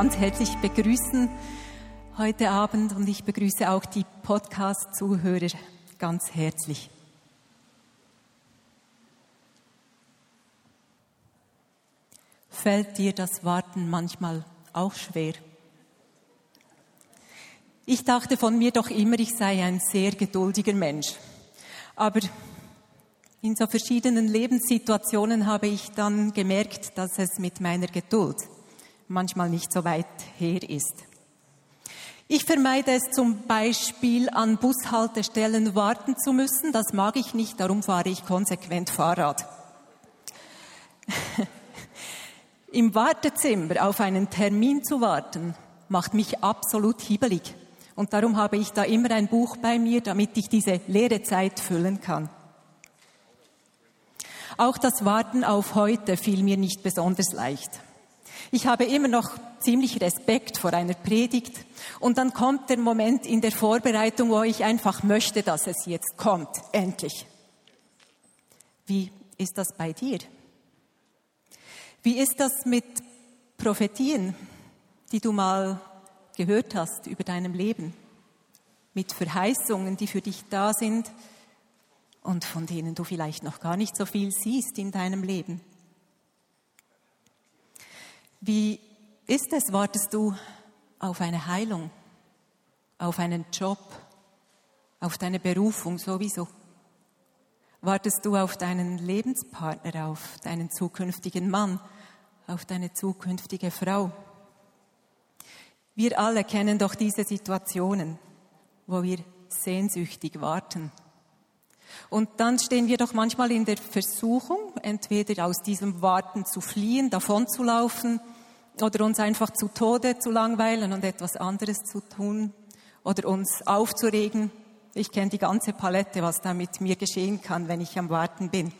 Ganz herzlich begrüßen heute Abend und ich begrüße auch die Podcast-Zuhörer ganz herzlich. Fällt dir das Warten manchmal auch schwer? Ich dachte von mir doch immer, ich sei ein sehr geduldiger Mensch. Aber in so verschiedenen Lebenssituationen habe ich dann gemerkt, dass es mit meiner Geduld manchmal nicht so weit her ist. Ich vermeide es zum Beispiel, an Bushaltestellen warten zu müssen. Das mag ich nicht, darum fahre ich konsequent Fahrrad. Im Wartezimmer auf einen Termin zu warten, macht mich absolut hibbelig. Und darum habe ich da immer ein Buch bei mir, damit ich diese leere Zeit füllen kann. Auch das Warten auf heute fiel mir nicht besonders leicht. Ich habe immer noch ziemlich Respekt vor einer Predigt und dann kommt der Moment in der Vorbereitung, wo ich einfach möchte, dass es jetzt kommt, endlich. Wie ist das bei dir? Wie ist das mit Prophetien, die du mal gehört hast über deinem Leben? Mit Verheißungen, die für dich da sind und von denen du vielleicht noch gar nicht so viel siehst in deinem Leben? Wie ist es? Wartest du auf eine Heilung, auf einen Job, auf deine Berufung sowieso? Wartest du auf deinen Lebenspartner, auf deinen zukünftigen Mann, auf deine zukünftige Frau? Wir alle kennen doch diese Situationen, wo wir sehnsüchtig warten. Und dann stehen wir doch manchmal in der Versuchung, entweder aus diesem Warten zu fliehen, davonzulaufen oder uns einfach zu Tode zu langweilen und etwas anderes zu tun oder uns aufzuregen. Ich kenne die ganze Palette, was da mit mir geschehen kann, wenn ich am Warten bin.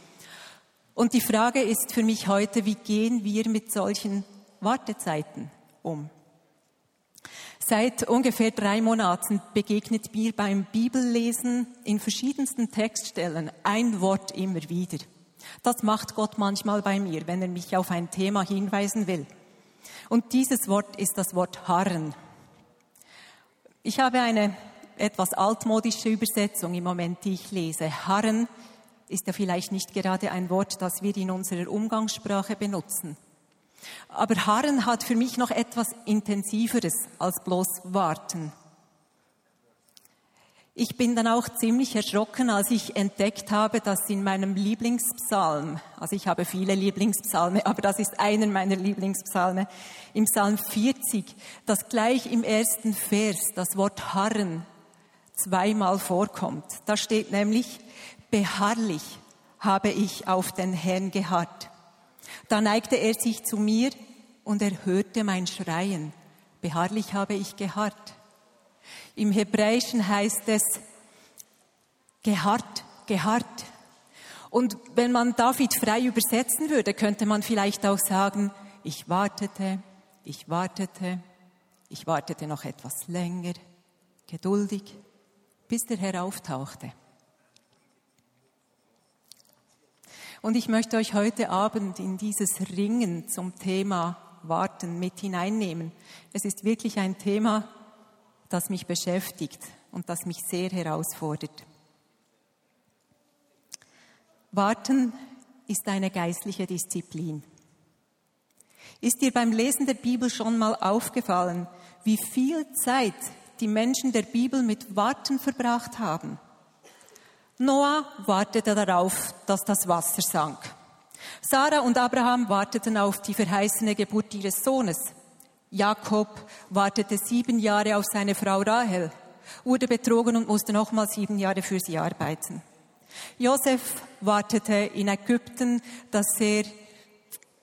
Und die Frage ist für mich heute, wie gehen wir mit solchen Wartezeiten um? Seit ungefähr drei Monaten begegnet mir beim Bibellesen in verschiedensten Textstellen ein Wort immer wieder. Das macht Gott manchmal bei mir, wenn er mich auf ein Thema hinweisen will. Und dieses Wort ist das Wort harren. Ich habe eine etwas altmodische Übersetzung im Moment, die ich lese. Harren ist ja vielleicht nicht gerade ein Wort, das wir in unserer Umgangssprache benutzen. Aber Harren hat für mich noch etwas Intensiveres als bloß Warten. Ich bin dann auch ziemlich erschrocken, als ich entdeckt habe, dass in meinem Lieblingspsalm, also ich habe viele Lieblingspsalme, aber das ist einer meiner Lieblingspsalme, im Psalm 40, dass gleich im ersten Vers das Wort Harren zweimal vorkommt. Da steht nämlich, beharrlich habe ich auf den Herrn geharrt. Da neigte er sich zu mir und er hörte mein Schreien. Beharrlich habe ich geharrt. Im Hebräischen heißt es geharrt, geharrt. Und wenn man David frei übersetzen würde, könnte man vielleicht auch sagen, ich wartete, ich wartete, ich wartete noch etwas länger, geduldig, bis der Herr auftauchte. Und ich möchte euch heute Abend in dieses Ringen zum Thema Warten mit hineinnehmen. Es ist wirklich ein Thema, das mich beschäftigt und das mich sehr herausfordert. Warten ist eine geistliche Disziplin. Ist dir beim Lesen der Bibel schon mal aufgefallen, wie viel Zeit die Menschen der Bibel mit Warten verbracht haben? Noah wartete darauf, dass das Wasser sank. Sarah und Abraham warteten auf die verheißene Geburt ihres Sohnes. Jakob wartete sieben Jahre auf seine Frau Rahel, wurde betrogen und musste nochmal sieben Jahre für sie arbeiten. Josef wartete in Ägypten, dass er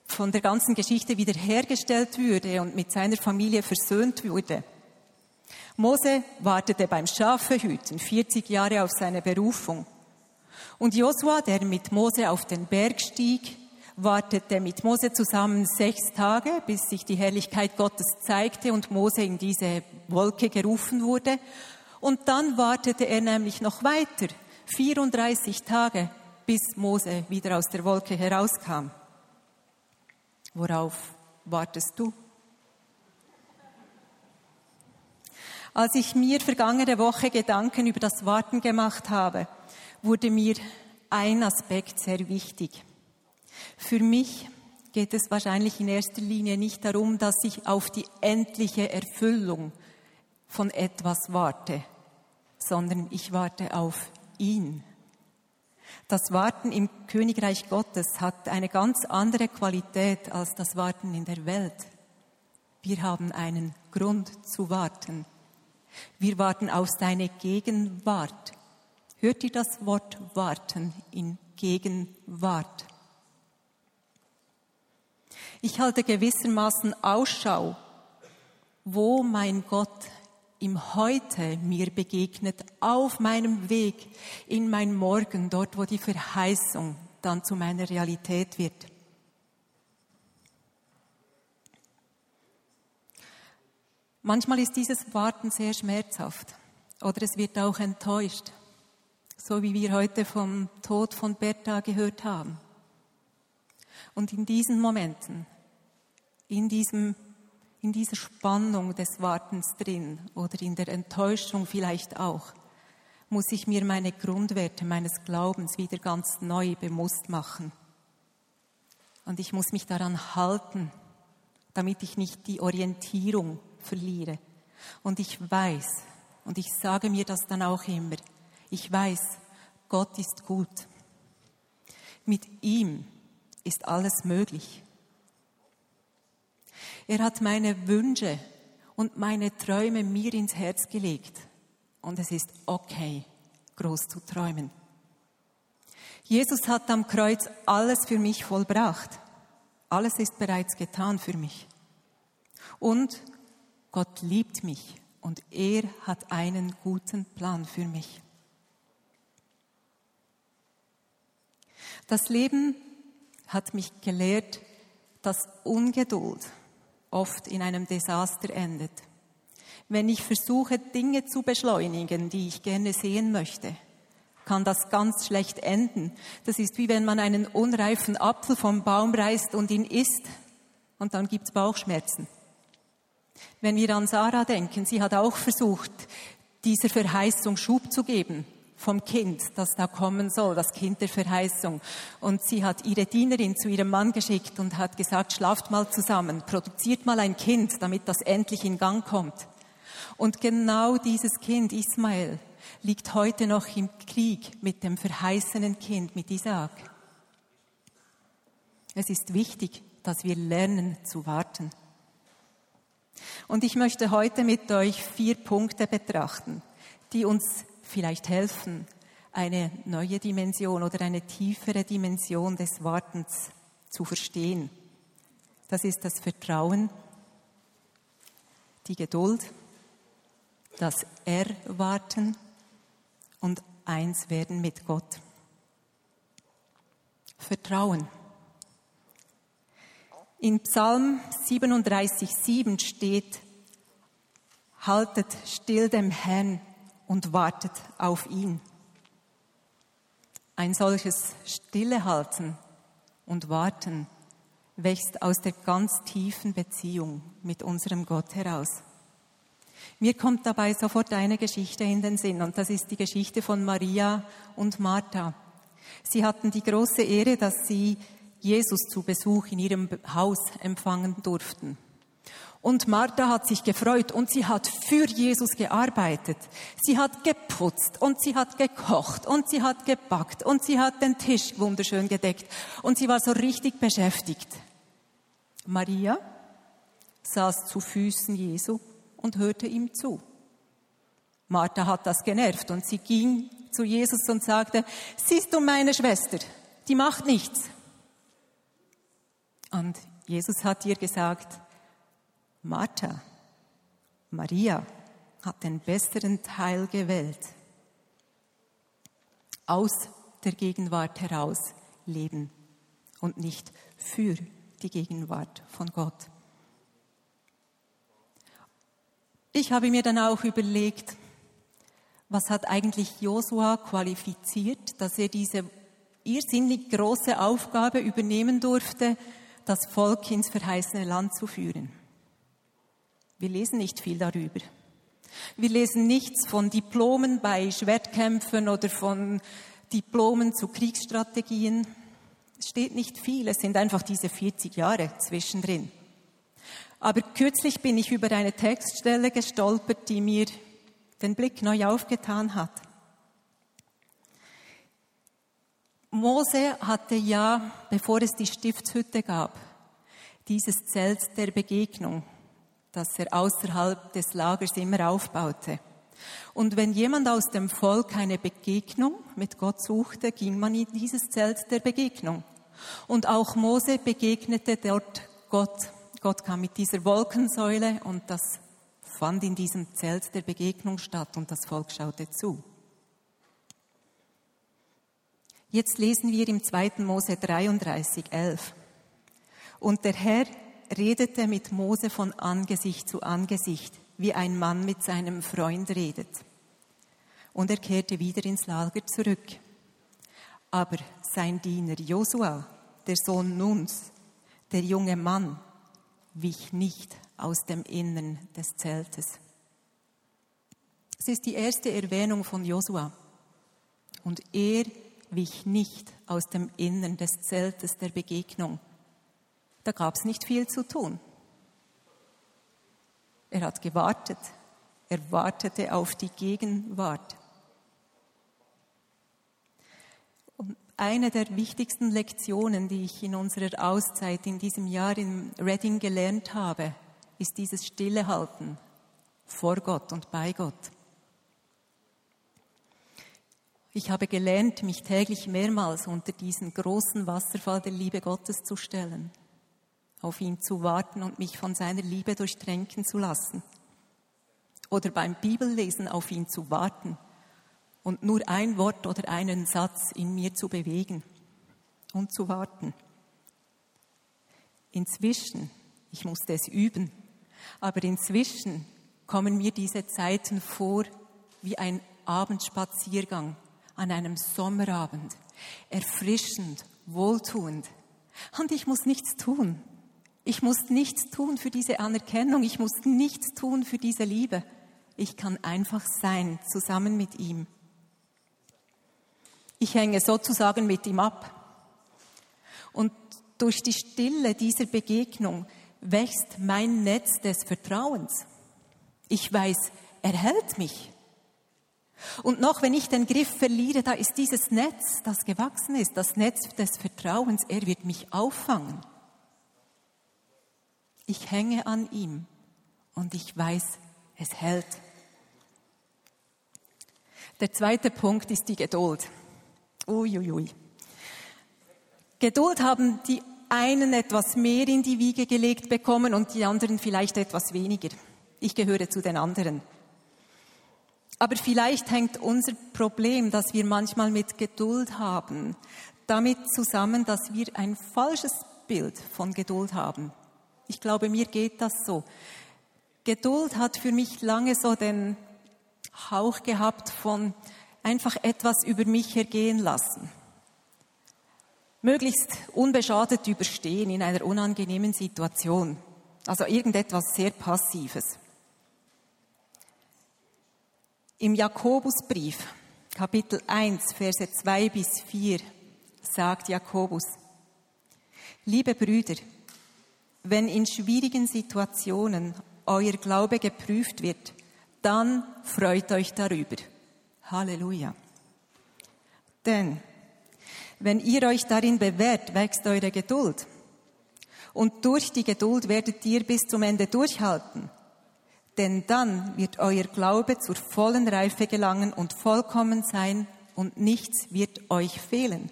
von der ganzen Geschichte wiederhergestellt würde und mit seiner Familie versöhnt wurde. Mose wartete beim Schafehüten 40 Jahre auf seine Berufung. Und Josua, der mit Mose auf den Berg stieg, wartete mit Mose zusammen sechs Tage, bis sich die Herrlichkeit Gottes zeigte und Mose in diese Wolke gerufen wurde. Und dann wartete er nämlich noch weiter, 34 Tage, bis Mose wieder aus der Wolke herauskam. Worauf wartest du? Als ich mir vergangene Woche Gedanken über das Warten gemacht habe, wurde mir ein Aspekt sehr wichtig. Für mich geht es wahrscheinlich in erster Linie nicht darum, dass ich auf die endliche Erfüllung von etwas warte, sondern ich warte auf ihn. Das Warten im Königreich Gottes hat eine ganz andere Qualität als das Warten in der Welt. Wir haben einen Grund zu warten. Wir warten auf seine Gegenwart. Hört ihr das Wort warten in Gegenwart? Ich halte gewissermaßen Ausschau, wo mein Gott im Heute mir begegnet, auf meinem Weg in mein Morgen, dort wo die Verheißung dann zu meiner Realität wird. Manchmal ist dieses Warten sehr schmerzhaft oder es wird auch enttäuscht, so wie wir heute vom Tod von Bertha gehört haben. Und in diesen Momenten, in, diesem, in dieser Spannung des Wartens drin oder in der Enttäuschung vielleicht auch, muss ich mir meine Grundwerte meines Glaubens wieder ganz neu bewusst machen. Und ich muss mich daran halten, damit ich nicht die Orientierung verliere. Und ich weiß, und ich sage mir das dann auch immer, ich weiß, Gott ist gut. Mit ihm ist alles möglich. Er hat meine Wünsche und meine Träume mir ins Herz gelegt. Und es ist okay, groß zu träumen. Jesus hat am Kreuz alles für mich vollbracht. Alles ist bereits getan für mich. Und Gott liebt mich und er hat einen guten Plan für mich. Das Leben hat mich gelehrt, dass Ungeduld oft in einem Desaster endet. Wenn ich versuche, Dinge zu beschleunigen, die ich gerne sehen möchte, kann das ganz schlecht enden. Das ist wie wenn man einen unreifen Apfel vom Baum reißt und ihn isst und dann gibt's Bauchschmerzen. Wenn wir an Sarah denken, sie hat auch versucht, dieser Verheißung Schub zu geben vom Kind, das da kommen soll, das Kind der Verheißung. Und sie hat ihre Dienerin zu ihrem Mann geschickt und hat gesagt, schlaft mal zusammen, produziert mal ein Kind, damit das endlich in Gang kommt. Und genau dieses Kind, Ismael, liegt heute noch im Krieg mit dem verheißenen Kind, mit Isaac. Es ist wichtig, dass wir lernen zu warten. Und ich möchte heute mit euch vier Punkte betrachten, die uns vielleicht helfen, eine neue Dimension oder eine tiefere Dimension des Wartens zu verstehen. Das ist das Vertrauen, die Geduld, das Erwarten und eins werden mit Gott. Vertrauen. In Psalm 37,7 steht, haltet still dem Herrn und wartet auf ihn. Ein solches Stillehalten und Warten wächst aus der ganz tiefen Beziehung mit unserem Gott heraus. Mir kommt dabei sofort eine Geschichte in den Sinn und das ist die Geschichte von Maria und Martha. Sie hatten die große Ehre, dass sie Jesus zu Besuch in ihrem Haus empfangen durften. Und Martha hat sich gefreut und sie hat für Jesus gearbeitet. Sie hat geputzt und sie hat gekocht und sie hat gebackt und sie hat den Tisch wunderschön gedeckt und sie war so richtig beschäftigt. Maria saß zu Füßen Jesu und hörte ihm zu. Martha hat das genervt und sie ging zu Jesus und sagte, siehst du meine Schwester, die macht nichts. Und Jesus hat ihr gesagt, Martha, Maria hat den besseren Teil gewählt. Aus der Gegenwart heraus leben und nicht für die Gegenwart von Gott. Ich habe mir dann auch überlegt, was hat eigentlich Josua qualifiziert, dass er diese irrsinnig große Aufgabe übernehmen durfte, das Volk ins verheißene Land zu führen. Wir lesen nicht viel darüber. Wir lesen nichts von Diplomen bei Schwertkämpfen oder von Diplomen zu Kriegsstrategien. Es steht nicht viel, es sind einfach diese 40 Jahre zwischendrin. Aber kürzlich bin ich über eine Textstelle gestolpert, die mir den Blick neu aufgetan hat. Mose hatte ja, bevor es die Stiftshütte gab, dieses Zelt der Begegnung, das er außerhalb des Lagers immer aufbaute. Und wenn jemand aus dem Volk eine Begegnung mit Gott suchte, ging man in dieses Zelt der Begegnung. Und auch Mose begegnete dort Gott. Gott kam mit dieser Wolkensäule und das fand in diesem Zelt der Begegnung statt und das Volk schaute zu. Jetzt lesen wir im 2. Mose 33, 11. Und der Herr redete mit Mose von Angesicht zu Angesicht, wie ein Mann mit seinem Freund redet. Und er kehrte wieder ins Lager zurück. Aber sein Diener Josua, der Sohn Nuns, der junge Mann, wich nicht aus dem Innern des Zeltes. Es ist die erste Erwähnung von Josua. Und er wich nicht aus dem Innern des Zeltes der Begegnung. Da gab es nicht viel zu tun. Er hat gewartet. Er wartete auf die Gegenwart. Und eine der wichtigsten Lektionen, die ich in unserer Auszeit in diesem Jahr in Reading gelernt habe, ist dieses Stillehalten vor Gott und bei Gott. Ich habe gelernt, mich täglich mehrmals unter diesen großen Wasserfall der Liebe Gottes zu stellen, auf ihn zu warten und mich von seiner Liebe durchtränken zu lassen. Oder beim Bibellesen auf ihn zu warten und nur ein Wort oder einen Satz in mir zu bewegen und zu warten. Inzwischen, ich musste es üben, aber inzwischen kommen mir diese Zeiten vor wie ein Abendspaziergang an einem Sommerabend. Erfrischend, wohltuend. Und ich muss nichts tun. Ich muss nichts tun für diese Anerkennung. Ich muss nichts tun für diese Liebe. Ich kann einfach sein, zusammen mit ihm. Ich hänge sozusagen mit ihm ab. Und durch die Stille dieser Begegnung wächst mein Netz des Vertrauens. Ich weiß, er hält mich. Und noch, wenn ich den Griff verliere, da ist dieses Netz, das gewachsen ist, das Netz des Vertrauens, er wird mich auffangen. Ich hänge an ihm und ich weiß, es hält. Der zweite Punkt ist die Geduld. Uiuiui. Geduld haben die einen etwas mehr in die Wiege gelegt bekommen und die anderen vielleicht etwas weniger. Ich gehöre zu den anderen. Aber vielleicht hängt unser Problem, das wir manchmal mit Geduld haben, damit zusammen, dass wir ein falsches Bild von Geduld haben. Ich glaube, mir geht das so. Geduld hat für mich lange so den Hauch gehabt von einfach etwas über mich ergehen lassen. Möglichst unbeschadet überstehen in einer unangenehmen Situation. Also irgendetwas sehr Passives. Im Jakobusbrief, Kapitel 1, Verse 2 bis 4, sagt Jakobus, Liebe Brüder, wenn in schwierigen Situationen euer Glaube geprüft wird, dann freut euch darüber. Halleluja. Denn wenn ihr euch darin bewährt, wächst eure Geduld. Und durch die Geduld werdet ihr bis zum Ende durchhalten denn dann wird euer Glaube zur vollen Reife gelangen und vollkommen sein und nichts wird euch fehlen.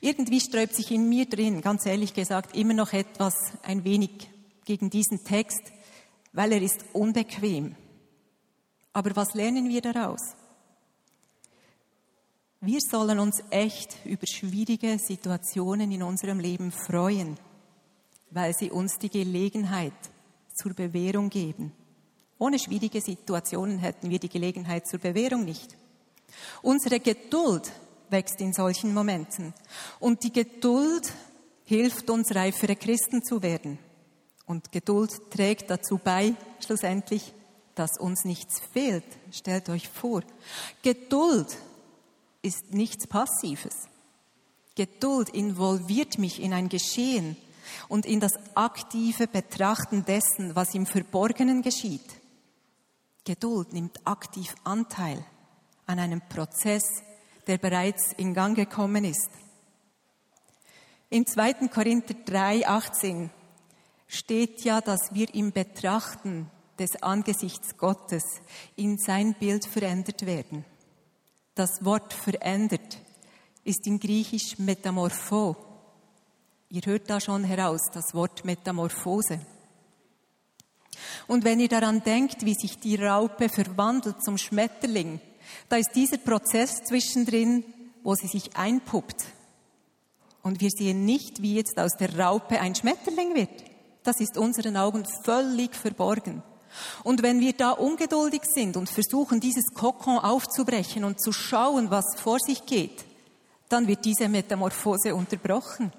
Irgendwie sträubt sich in mir drin, ganz ehrlich gesagt, immer noch etwas ein wenig gegen diesen Text, weil er ist unbequem. Aber was lernen wir daraus? Wir sollen uns echt über schwierige Situationen in unserem Leben freuen, weil sie uns die Gelegenheit zur Bewährung geben. Ohne schwierige Situationen hätten wir die Gelegenheit zur Bewährung nicht. Unsere Geduld wächst in solchen Momenten. Und die Geduld hilft uns, reifere Christen zu werden. Und Geduld trägt dazu bei, schlussendlich, dass uns nichts fehlt. Stellt euch vor. Geduld ist nichts Passives. Geduld involviert mich in ein Geschehen und in das aktive Betrachten dessen, was im Verborgenen geschieht. Geduld nimmt aktiv Anteil an einem Prozess, der bereits in Gang gekommen ist. In 2. Korinther 3, 18 steht ja, dass wir im Betrachten des Angesichts Gottes in sein Bild verändert werden. Das Wort verändert ist in Griechisch Metamorpho. Ihr hört da schon heraus das Wort Metamorphose. Und wenn ihr daran denkt, wie sich die Raupe verwandelt zum Schmetterling, da ist dieser Prozess zwischendrin, wo sie sich einpuppt. Und wir sehen nicht, wie jetzt aus der Raupe ein Schmetterling wird. Das ist unseren Augen völlig verborgen. Und wenn wir da ungeduldig sind und versuchen, dieses Kokon aufzubrechen und zu schauen, was vor sich geht, dann wird diese Metamorphose unterbrochen.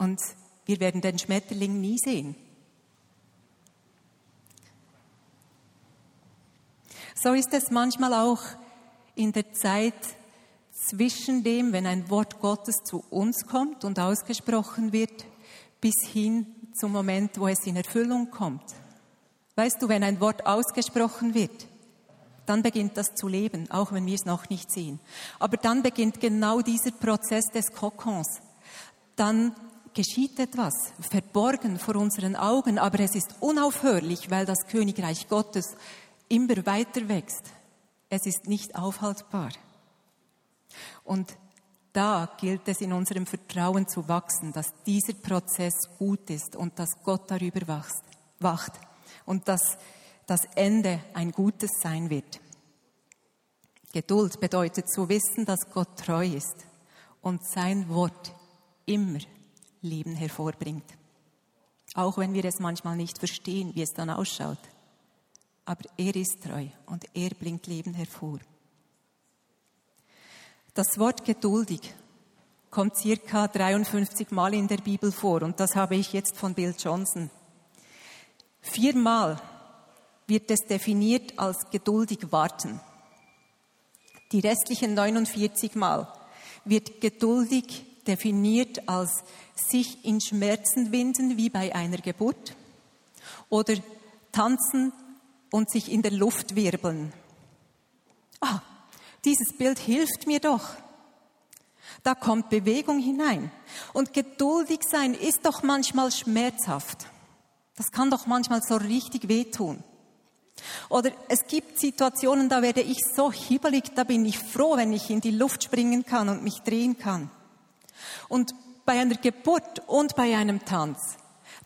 Und wir werden den Schmetterling nie sehen. So ist es manchmal auch in der Zeit zwischen dem, wenn ein Wort Gottes zu uns kommt und ausgesprochen wird, bis hin zum Moment, wo es in Erfüllung kommt. Weißt du, wenn ein Wort ausgesprochen wird, dann beginnt das zu leben, auch wenn wir es noch nicht sehen. Aber dann beginnt genau dieser Prozess des Kokons. Dann geschieht etwas, verborgen vor unseren Augen, aber es ist unaufhörlich, weil das Königreich Gottes immer weiter wächst. Es ist nicht aufhaltbar. Und da gilt es in unserem Vertrauen zu wachsen, dass dieser Prozess gut ist und dass Gott darüber wacht und dass das Ende ein gutes sein wird. Geduld bedeutet zu wissen, dass Gott treu ist und sein Wort immer Leben hervorbringt. Auch wenn wir es manchmal nicht verstehen, wie es dann ausschaut aber er ist treu und er bringt Leben hervor. Das Wort geduldig kommt circa 53 Mal in der Bibel vor und das habe ich jetzt von Bill Johnson. Viermal wird es definiert als geduldig warten. Die restlichen 49 Mal wird geduldig definiert als sich in Schmerzen winden wie bei einer Geburt oder tanzen und sich in der Luft wirbeln. Ah, dieses Bild hilft mir doch. Da kommt Bewegung hinein. Und geduldig sein ist doch manchmal schmerzhaft. Das kann doch manchmal so richtig wehtun. Oder es gibt Situationen, da werde ich so hibbelig, da bin ich froh, wenn ich in die Luft springen kann und mich drehen kann. Und bei einer Geburt und bei einem Tanz,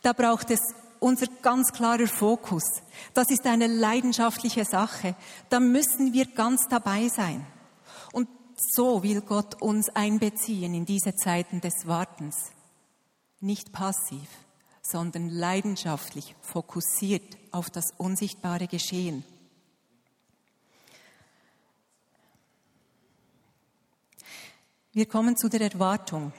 da braucht es unser ganz klarer Fokus. Das ist eine leidenschaftliche Sache. Da müssen wir ganz dabei sein. Und so will Gott uns einbeziehen in diese Zeiten des Wartens. Nicht passiv, sondern leidenschaftlich, fokussiert auf das unsichtbare Geschehen. Wir kommen zu der Erwartung.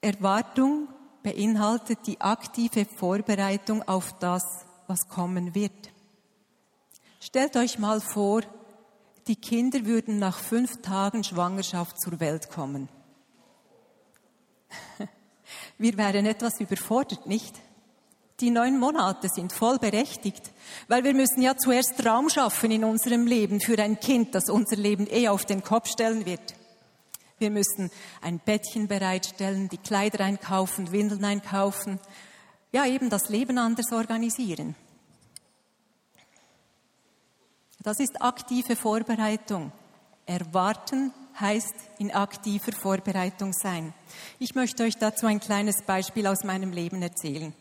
Erwartung beinhaltet die aktive Vorbereitung auf das, was kommen wird. Stellt euch mal vor, die Kinder würden nach fünf Tagen Schwangerschaft zur Welt kommen. Wir wären etwas überfordert, nicht? Die neun Monate sind voll berechtigt, weil wir müssen ja zuerst Raum schaffen in unserem Leben für ein Kind, das unser Leben eh auf den Kopf stellen wird. Wir müssen ein Bettchen bereitstellen, die Kleider einkaufen, Windeln einkaufen. Ja, eben das Leben anders organisieren. Das ist aktive Vorbereitung. Erwarten heißt in aktiver Vorbereitung sein. Ich möchte euch dazu ein kleines Beispiel aus meinem Leben erzählen.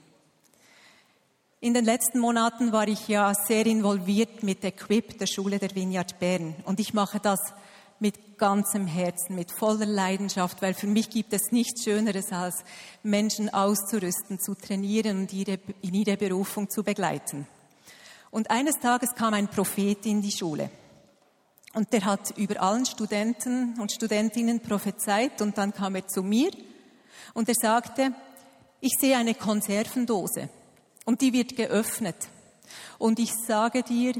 In den letzten Monaten war ich ja sehr involviert mit Equip, der Schule der Vineyard Bern. Und ich mache das mit ganzem Herzen, mit voller Leidenschaft, weil für mich gibt es nichts Schöneres, als Menschen auszurüsten, zu trainieren und ihre, in ihre Berufung zu begleiten. Und eines Tages kam ein Prophet in die Schule. Und der hat über allen Studenten und Studentinnen prophezeit und dann kam er zu mir und er sagte, ich sehe eine Konservendose und die wird geöffnet. Und ich sage dir,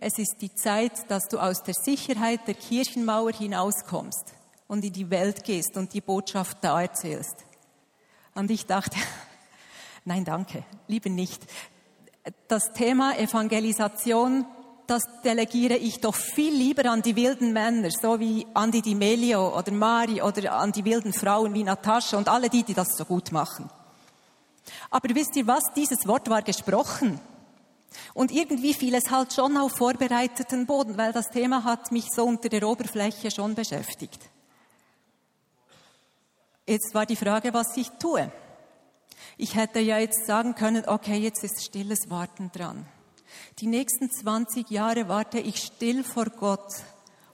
es ist die Zeit, dass du aus der Sicherheit der Kirchenmauer hinauskommst und in die Welt gehst und die Botschaft da erzählst. Und ich dachte, nein, danke, lieber nicht. Das Thema Evangelisation das delegiere ich doch viel lieber an die wilden Männer, so wie Andi Di Melio oder Mari oder an die wilden Frauen wie Natascha und alle die, die das so gut machen. Aber wisst ihr was? Dieses Wort war gesprochen. Und irgendwie fiel es halt schon auf vorbereiteten Boden, weil das Thema hat mich so unter der Oberfläche schon beschäftigt. Jetzt war die Frage, was ich tue. Ich hätte ja jetzt sagen können, okay, jetzt ist stilles Warten dran. Die nächsten 20 Jahre warte ich still vor Gott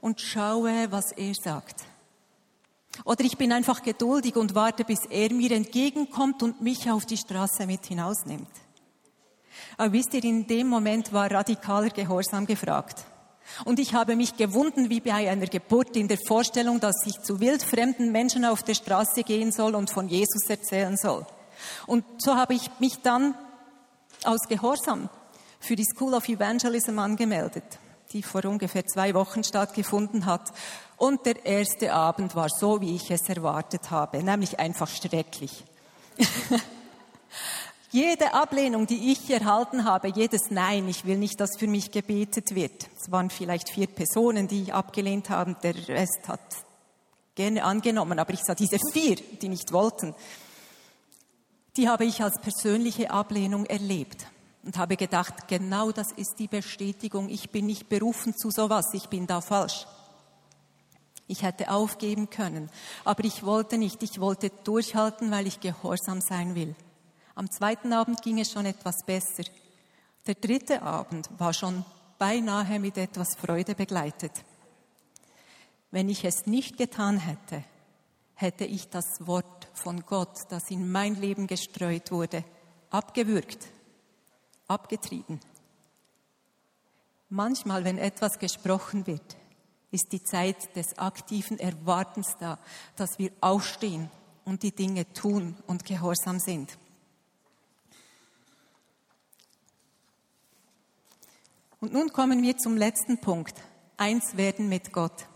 und schaue, was er sagt. Oder ich bin einfach geduldig und warte, bis er mir entgegenkommt und mich auf die Straße mit hinausnimmt. Aber wisst ihr, in dem Moment war radikaler Gehorsam gefragt. Und ich habe mich gewunden wie bei einer Geburt in der Vorstellung, dass ich zu wildfremden Menschen auf der Straße gehen soll und von Jesus erzählen soll. Und so habe ich mich dann aus Gehorsam für die School of Evangelism angemeldet, die vor ungefähr zwei Wochen stattgefunden hat. Und der erste Abend war so, wie ich es erwartet habe, nämlich einfach schrecklich. Jede Ablehnung, die ich erhalten habe, jedes Nein, ich will nicht, dass für mich gebetet wird. Es waren vielleicht vier Personen, die abgelehnt haben, der Rest hat gerne angenommen, aber ich sah diese vier, die nicht wollten, die habe ich als persönliche Ablehnung erlebt und habe gedacht, genau das ist die Bestätigung, ich bin nicht berufen zu sowas, ich bin da falsch. Ich hätte aufgeben können, aber ich wollte nicht, ich wollte durchhalten, weil ich gehorsam sein will. Am zweiten Abend ging es schon etwas besser. Der dritte Abend war schon beinahe mit etwas Freude begleitet. Wenn ich es nicht getan hätte, hätte ich das Wort von Gott, das in mein Leben gestreut wurde, abgewürgt abgetrieben. Manchmal, wenn etwas gesprochen wird, ist die Zeit des aktiven Erwartens da, dass wir aufstehen und die Dinge tun und gehorsam sind. Und nun kommen wir zum letzten Punkt. Eins werden mit Gott.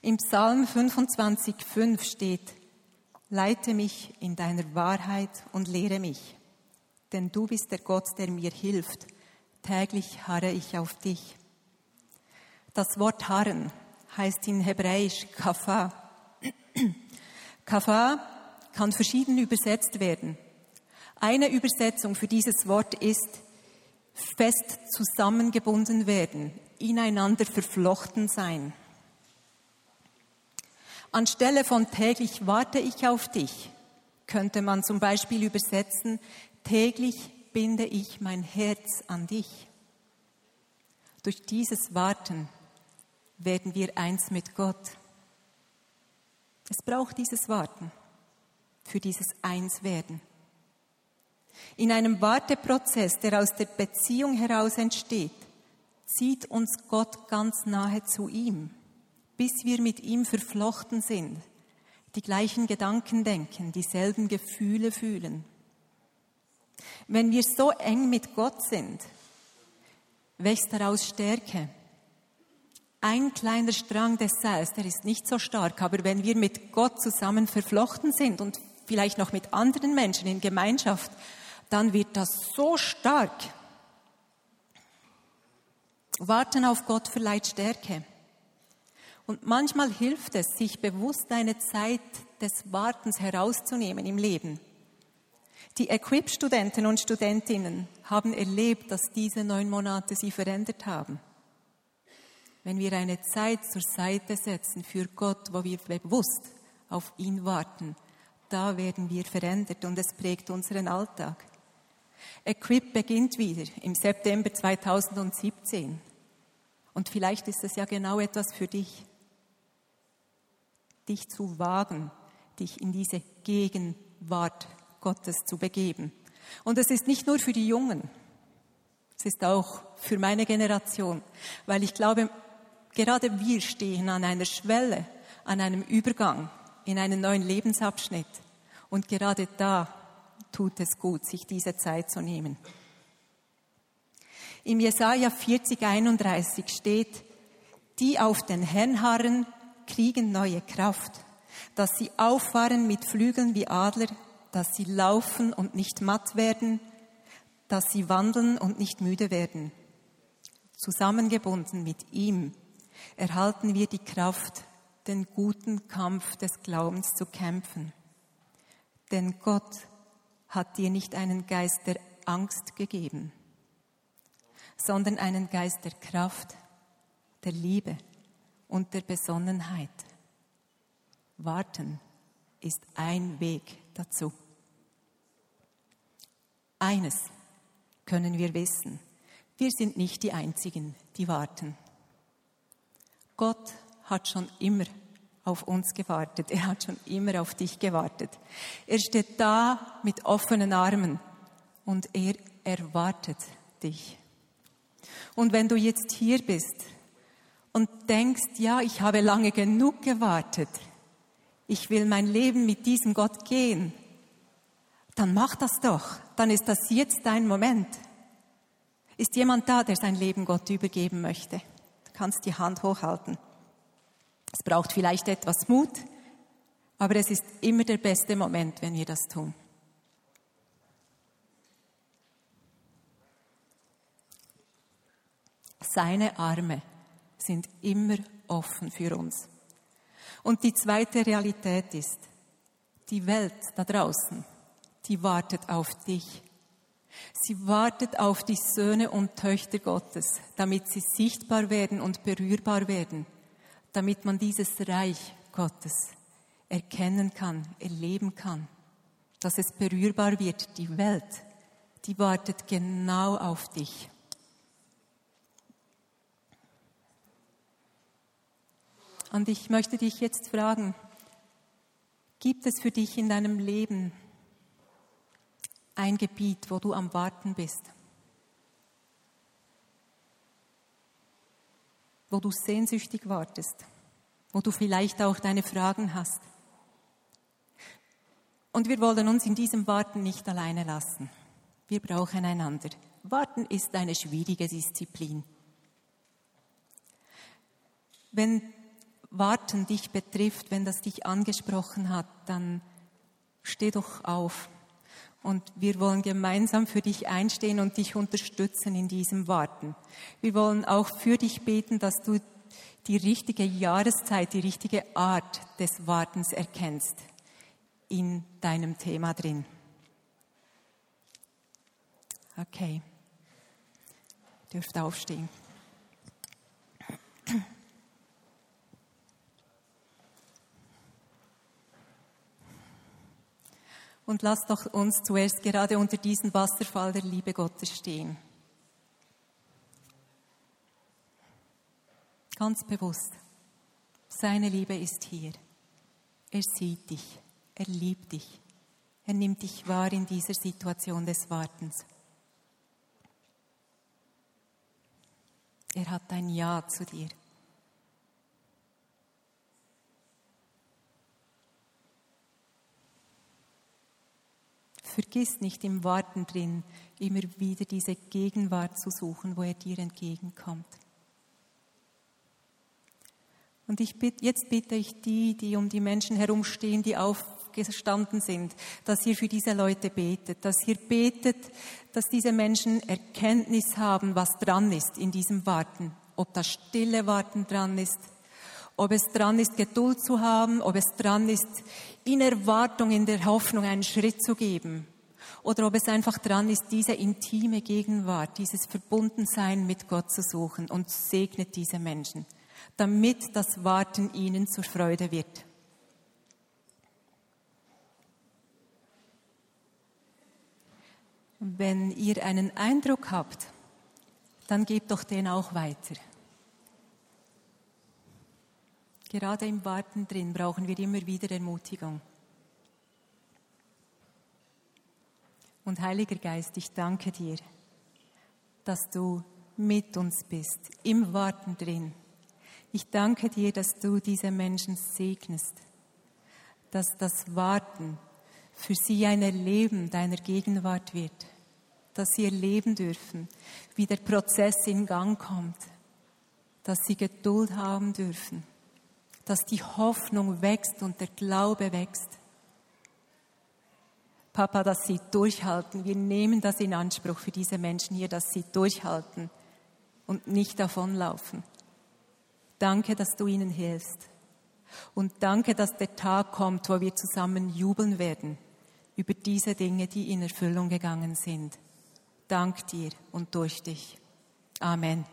Im Psalm 25,5 steht, Leite mich in deiner Wahrheit und lehre mich denn du bist der Gott, der mir hilft. Täglich harre ich auf dich. Das Wort harren heißt in Hebräisch kafa. kafa kann verschieden übersetzt werden. Eine Übersetzung für dieses Wort ist fest zusammengebunden werden, ineinander verflochten sein. Anstelle von täglich warte ich auf dich, könnte man zum Beispiel übersetzen, Täglich binde ich mein Herz an dich. Durch dieses Warten werden wir eins mit Gott. Es braucht dieses Warten für dieses Einswerden. In einem Warteprozess, der aus der Beziehung heraus entsteht, zieht uns Gott ganz nahe zu ihm, bis wir mit ihm verflochten sind, die gleichen Gedanken denken, dieselben Gefühle fühlen. Wenn wir so eng mit Gott sind, wächst daraus Stärke. Ein kleiner Strang des Seils, der ist nicht so stark, aber wenn wir mit Gott zusammen verflochten sind und vielleicht noch mit anderen Menschen in Gemeinschaft, dann wird das so stark. Warten auf Gott verleiht Stärke. Und manchmal hilft es, sich bewusst eine Zeit des Wartens herauszunehmen im Leben. Die Equip-Studenten und Studentinnen haben erlebt, dass diese neun Monate sie verändert haben. wenn wir eine Zeit zur Seite setzen für Gott, wo wir bewusst auf ihn warten, da werden wir verändert und es prägt unseren Alltag. Equip beginnt wieder im September 2017. Und vielleicht ist es ja genau etwas für dich, dich zu wagen, dich in diese Gegenwart Gottes zu begeben. Und es ist nicht nur für die Jungen, es ist auch für meine Generation, weil ich glaube, gerade wir stehen an einer Schwelle, an einem Übergang in einen neuen Lebensabschnitt. Und gerade da tut es gut, sich diese Zeit zu nehmen. Im Jesaja 40, 31 steht, die auf den Herrn harren, kriegen neue Kraft, dass sie auffahren mit Flügeln wie Adler, dass sie laufen und nicht matt werden, dass sie wandeln und nicht müde werden. Zusammengebunden mit ihm erhalten wir die Kraft, den guten Kampf des Glaubens zu kämpfen. Denn Gott hat dir nicht einen Geist der Angst gegeben, sondern einen Geist der Kraft, der Liebe und der Besonnenheit. Warten ist ein Weg dazu. Eines können wir wissen, wir sind nicht die Einzigen, die warten. Gott hat schon immer auf uns gewartet. Er hat schon immer auf dich gewartet. Er steht da mit offenen Armen und er erwartet dich. Und wenn du jetzt hier bist und denkst, ja, ich habe lange genug gewartet, ich will mein Leben mit diesem Gott gehen, dann mach das doch. Dann ist das jetzt dein Moment. Ist jemand da, der sein Leben Gott übergeben möchte? Du kannst die Hand hochhalten. Es braucht vielleicht etwas Mut, aber es ist immer der beste Moment, wenn wir das tun. Seine Arme sind immer offen für uns. Und die zweite Realität ist, die Welt da draußen, die wartet auf dich. Sie wartet auf die Söhne und Töchter Gottes, damit sie sichtbar werden und berührbar werden, damit man dieses Reich Gottes erkennen kann, erleben kann, dass es berührbar wird. Die Welt, die wartet genau auf dich. Und ich möchte dich jetzt fragen, gibt es für dich in deinem Leben ein Gebiet, wo du am Warten bist? Wo du sehnsüchtig wartest? Wo du vielleicht auch deine Fragen hast? Und wir wollen uns in diesem Warten nicht alleine lassen. Wir brauchen einander. Warten ist eine schwierige Disziplin. Wenn Warten dich betrifft, wenn das dich angesprochen hat, dann steh doch auf. Und wir wollen gemeinsam für dich einstehen und dich unterstützen in diesem Warten. Wir wollen auch für dich beten, dass du die richtige Jahreszeit, die richtige Art des Wartens erkennst in deinem Thema drin. Okay. Dürft aufstehen. Und lass doch uns zuerst gerade unter diesem Wasserfall der Liebe Gottes stehen. Ganz bewusst. Seine Liebe ist hier. Er sieht dich. Er liebt dich. Er nimmt dich wahr in dieser Situation des Wartens. Er hat ein Ja zu dir. Vergiss nicht im Warten drin, immer wieder diese Gegenwart zu suchen, wo er dir entgegenkommt. Und ich bitte, jetzt bitte ich die, die um die Menschen herumstehen, die aufgestanden sind, dass ihr für diese Leute betet, dass ihr betet, dass diese Menschen Erkenntnis haben, was dran ist in diesem Warten. Ob das stille Warten dran ist, ob es dran ist, Geduld zu haben, ob es dran ist, in Erwartung, in der Hoffnung einen Schritt zu geben. Oder ob es einfach dran ist, diese intime Gegenwart, dieses Verbundensein mit Gott zu suchen und segnet diese Menschen. damit das Warten ihnen zur Freude wird. Wenn ihr einen Eindruck habt, dann gebt doch den auch weiter. Gerade im Warten drin brauchen wir immer wieder Ermutigung. Und Heiliger Geist, ich danke dir, dass du mit uns bist, im Warten drin. Ich danke dir, dass du diese Menschen segnest, dass das Warten für sie ein Erleben deiner Gegenwart wird, dass sie erleben dürfen, wie der Prozess in Gang kommt, dass sie Geduld haben dürfen, dass die Hoffnung wächst und der Glaube wächst. Papa, dass sie durchhalten. Wir nehmen das in Anspruch für diese Menschen hier, dass sie durchhalten und nicht davonlaufen. Danke, dass du ihnen hilfst. Und danke, dass der Tag kommt, wo wir zusammen jubeln werden über diese Dinge, die in Erfüllung gegangen sind. Dank dir und durch dich. Amen.